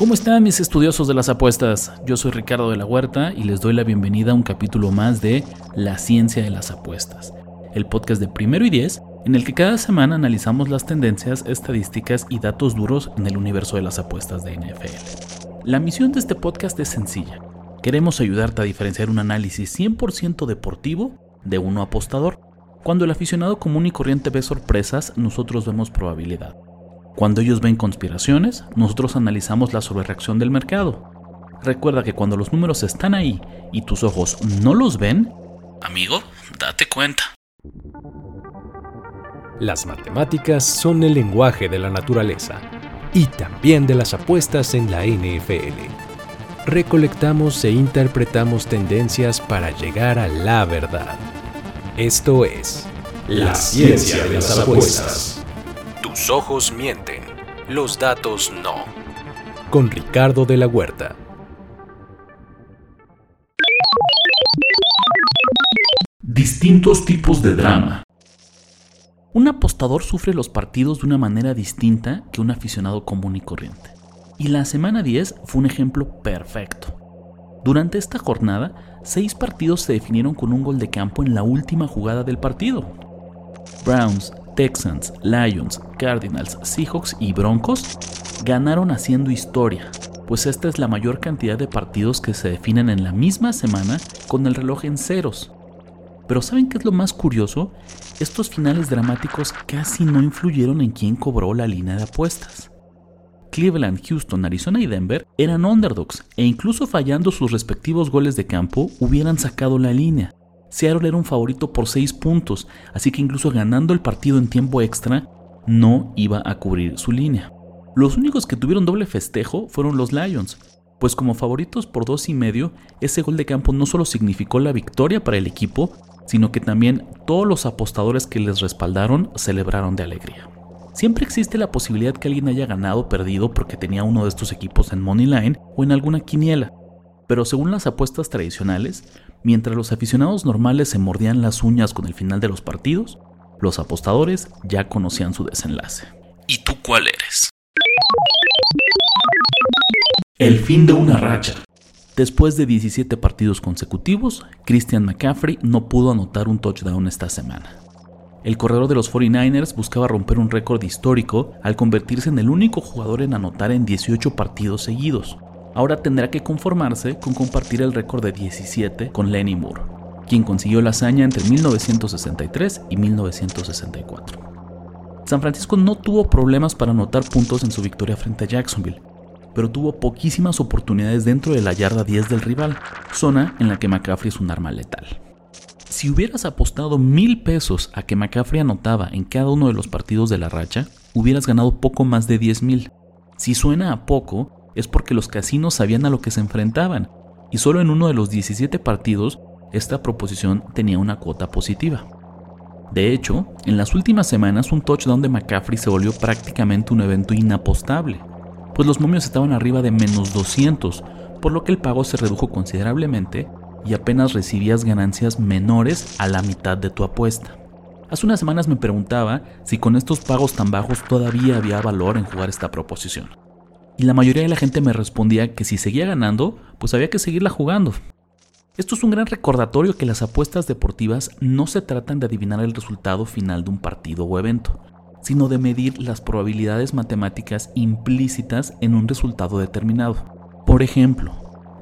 ¿Cómo están mis estudiosos de las apuestas? Yo soy Ricardo de la Huerta y les doy la bienvenida a un capítulo más de La ciencia de las apuestas, el podcast de primero y diez en el que cada semana analizamos las tendencias, estadísticas y datos duros en el universo de las apuestas de NFL. La misión de este podcast es sencilla. Queremos ayudarte a diferenciar un análisis 100% deportivo de uno apostador. Cuando el aficionado común y corriente ve sorpresas, nosotros vemos probabilidad. Cuando ellos ven conspiraciones, nosotros analizamos la sobrereacción del mercado. Recuerda que cuando los números están ahí y tus ojos no los ven, amigo, date cuenta. Las matemáticas son el lenguaje de la naturaleza y también de las apuestas en la NFL. Recolectamos e interpretamos tendencias para llegar a la verdad. Esto es la ciencia de las apuestas. Tus ojos mienten, los datos no. Con Ricardo de la Huerta. Distintos tipos de drama. Un apostador sufre los partidos de una manera distinta que un aficionado común y corriente. Y la semana 10 fue un ejemplo perfecto. Durante esta jornada, seis partidos se definieron con un gol de campo en la última jugada del partido. Browns, Texans, Lions, Cardinals, Seahawks y Broncos ganaron haciendo historia, pues esta es la mayor cantidad de partidos que se definen en la misma semana con el reloj en ceros. Pero ¿saben qué es lo más curioso? Estos finales dramáticos casi no influyeron en quién cobró la línea de apuestas. Cleveland, Houston, Arizona y Denver eran underdogs e incluso fallando sus respectivos goles de campo hubieran sacado la línea. Seattle era un favorito por 6 puntos, así que incluso ganando el partido en tiempo extra, no iba a cubrir su línea. Los únicos que tuvieron doble festejo fueron los Lions, pues como favoritos por dos y medio, ese gol de campo no solo significó la victoria para el equipo, sino que también todos los apostadores que les respaldaron celebraron de alegría. Siempre existe la posibilidad que alguien haya ganado o perdido porque tenía uno de estos equipos en Money Line o en alguna quiniela, pero según las apuestas tradicionales, mientras los aficionados normales se mordían las uñas con el final de los partidos, los apostadores ya conocían su desenlace. ¿Y tú cuál eres? El fin de una racha. Después de 17 partidos consecutivos, Christian McCaffrey no pudo anotar un touchdown esta semana. El corredor de los 49ers buscaba romper un récord histórico al convertirse en el único jugador en anotar en 18 partidos seguidos, ahora tendrá que conformarse con compartir el récord de 17 con Lenny Moore, quien consiguió la hazaña entre 1963 y 1964. San Francisco no tuvo problemas para anotar puntos en su victoria frente a Jacksonville, pero tuvo poquísimas oportunidades dentro de la yarda 10 del rival, zona en la que McCaffrey es un arma letal. Si hubieras apostado mil pesos a que McCaffrey anotaba en cada uno de los partidos de la racha, hubieras ganado poco más de 10 mil. Si suena a poco, es porque los casinos sabían a lo que se enfrentaban, y solo en uno de los 17 partidos esta proposición tenía una cuota positiva. De hecho, en las últimas semanas un touchdown de McCaffrey se volvió prácticamente un evento inapostable, pues los momios estaban arriba de menos 200, por lo que el pago se redujo considerablemente y apenas recibías ganancias menores a la mitad de tu apuesta. Hace unas semanas me preguntaba si con estos pagos tan bajos todavía había valor en jugar esta proposición y la mayoría de la gente me respondía que si seguía ganando, pues había que seguirla jugando. Esto es un gran recordatorio que las apuestas deportivas no se tratan de adivinar el resultado final de un partido o evento, sino de medir las probabilidades matemáticas implícitas en un resultado determinado. Por ejemplo,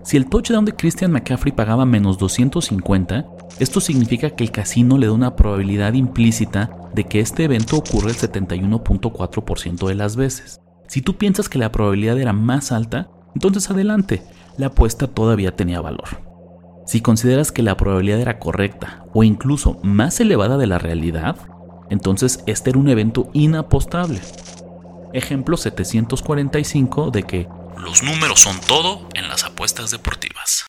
si el touchdown de Christian McCaffrey pagaba menos 250, esto significa que el casino le da una probabilidad implícita de que este evento ocurre el 71.4% de las veces. Si tú piensas que la probabilidad era más alta, entonces adelante, la apuesta todavía tenía valor. Si consideras que la probabilidad era correcta o incluso más elevada de la realidad, entonces este era un evento inapostable. Ejemplo 745 de que los números son todo en las apuestas deportivas.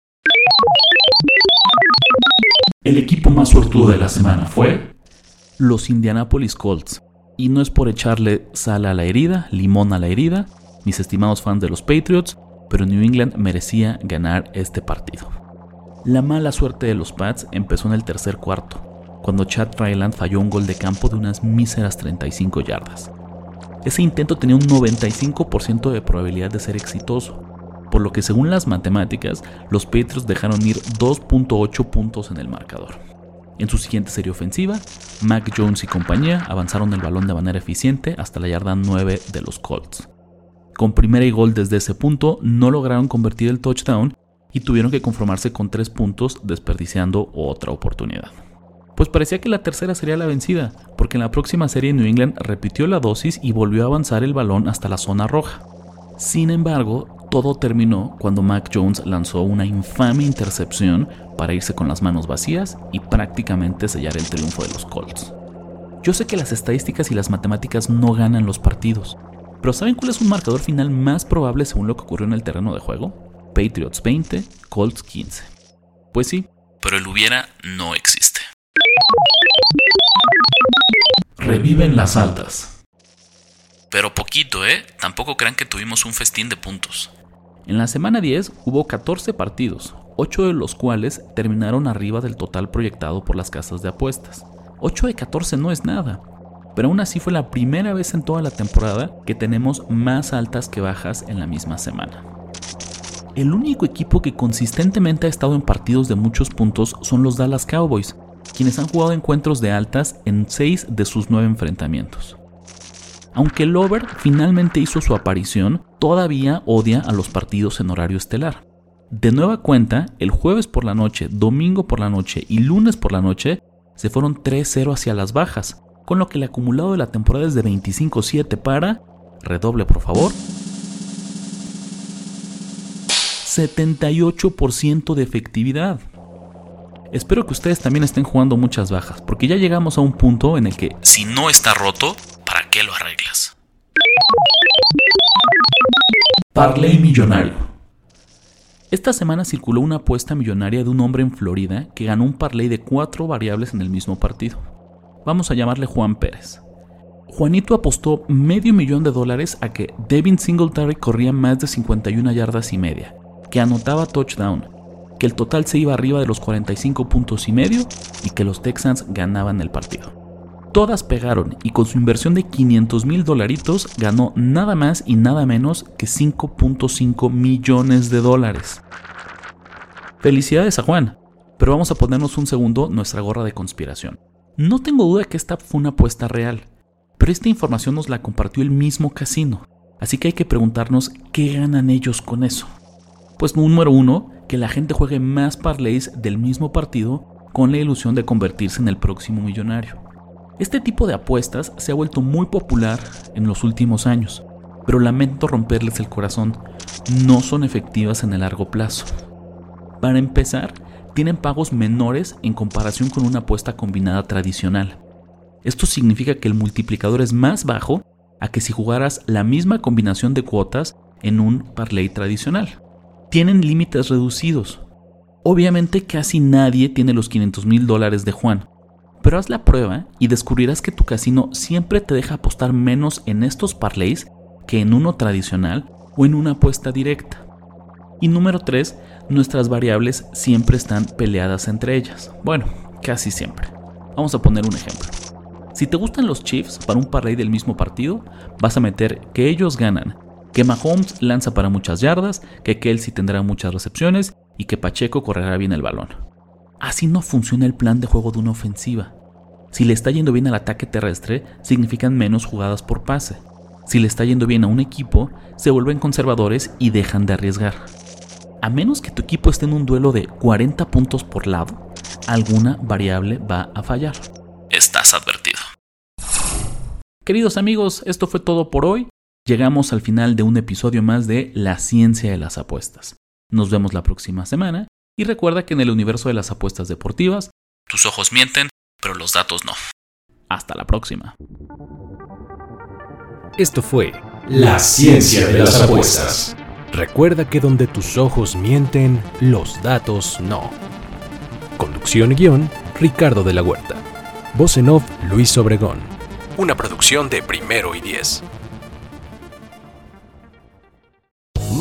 El equipo más suertudo de la semana fue los Indianapolis Colts, y no es por echarle sal a la herida, limón a la herida, mis estimados fans de los Patriots, pero New England merecía ganar este partido. La mala suerte de los Pats empezó en el tercer cuarto, cuando Chad Ryland falló un gol de campo de unas míseras 35 yardas. ese intento tenía un 95% de probabilidad de ser exitoso, por lo que según las matemáticas, los Patriots dejaron ir 2.8 puntos en el marcador. En su siguiente serie ofensiva, Mac Jones y compañía avanzaron el balón de manera eficiente hasta la yarda 9 de los Colts. Con primera y gol desde ese punto, no lograron convertir el touchdown y tuvieron que conformarse con 3 puntos desperdiciando otra oportunidad. Pues parecía que la tercera sería la vencida, porque en la próxima serie New England repitió la dosis y volvió a avanzar el balón hasta la zona roja. Sin embargo, todo terminó cuando Mac Jones lanzó una infame intercepción para irse con las manos vacías y prácticamente sellar el triunfo de los Colts. Yo sé que las estadísticas y las matemáticas no ganan los partidos, pero ¿saben cuál es un marcador final más probable según lo que ocurrió en el terreno de juego? Patriots 20, Colts 15. Pues sí, pero el hubiera no existe. Reviven las altas. Pero poquito, ¿eh? Tampoco crean que tuvimos un festín de puntos. En la semana 10 hubo 14 partidos, 8 de los cuales terminaron arriba del total proyectado por las casas de apuestas. 8 de 14 no es nada, pero aún así fue la primera vez en toda la temporada que tenemos más altas que bajas en la misma semana. El único equipo que consistentemente ha estado en partidos de muchos puntos son los Dallas Cowboys, quienes han jugado encuentros de altas en 6 de sus 9 enfrentamientos. Aunque el over finalmente hizo su aparición, todavía odia a los partidos en horario estelar. De nueva cuenta, el jueves por la noche, domingo por la noche y lunes por la noche se fueron 3-0 hacia las bajas, con lo que el acumulado de la temporada es de 25-7 para, redoble por favor, 78% de efectividad. Espero que ustedes también estén jugando muchas bajas, porque ya llegamos a un punto en el que si no está roto, ¿para qué lo arreglas? Parley millonario. Esta semana circuló una apuesta millonaria de un hombre en Florida que ganó un parlay de cuatro variables en el mismo partido. Vamos a llamarle Juan Pérez. Juanito apostó medio millón de dólares a que Devin Singletary corría más de 51 yardas y media, que anotaba touchdown, que el total se iba arriba de los 45 puntos y medio y que los Texans ganaban el partido. Todas pegaron y con su inversión de 500 mil dolaritos ganó nada más y nada menos que 5.5 millones de dólares. Felicidades a Juan, pero vamos a ponernos un segundo nuestra gorra de conspiración. No tengo duda que esta fue una apuesta real, pero esta información nos la compartió el mismo casino, así que hay que preguntarnos qué ganan ellos con eso. Pues número uno, que la gente juegue más parlays del mismo partido con la ilusión de convertirse en el próximo millonario. Este tipo de apuestas se ha vuelto muy popular en los últimos años, pero lamento romperles el corazón, no son efectivas en el largo plazo. Para empezar, tienen pagos menores en comparación con una apuesta combinada tradicional. Esto significa que el multiplicador es más bajo a que si jugaras la misma combinación de cuotas en un parlay tradicional tienen límites reducidos. Obviamente casi nadie tiene los 500 mil dólares de Juan, pero haz la prueba y descubrirás que tu casino siempre te deja apostar menos en estos parlays que en uno tradicional o en una apuesta directa. Y número 3, nuestras variables siempre están peleadas entre ellas. Bueno, casi siempre. Vamos a poner un ejemplo. Si te gustan los Chiefs para un parlay del mismo partido, vas a meter que ellos ganan que Mahomes lanza para muchas yardas, que Kelsey tendrá muchas recepciones y que Pacheco correrá bien el balón. Así no funciona el plan de juego de una ofensiva. Si le está yendo bien al ataque terrestre, significan menos jugadas por pase. Si le está yendo bien a un equipo, se vuelven conservadores y dejan de arriesgar. A menos que tu equipo esté en un duelo de 40 puntos por lado, alguna variable va a fallar. Estás advertido. Queridos amigos, esto fue todo por hoy. Llegamos al final de un episodio más de La ciencia de las apuestas. Nos vemos la próxima semana y recuerda que en el universo de las apuestas deportivas, tus ojos mienten, pero los datos no. Hasta la próxima. Esto fue La ciencia de las apuestas. Recuerda que donde tus ojos mienten, los datos no. Conducción y guion, Ricardo de la Huerta. Voz en off, Luis Obregón. Una producción de primero y diez.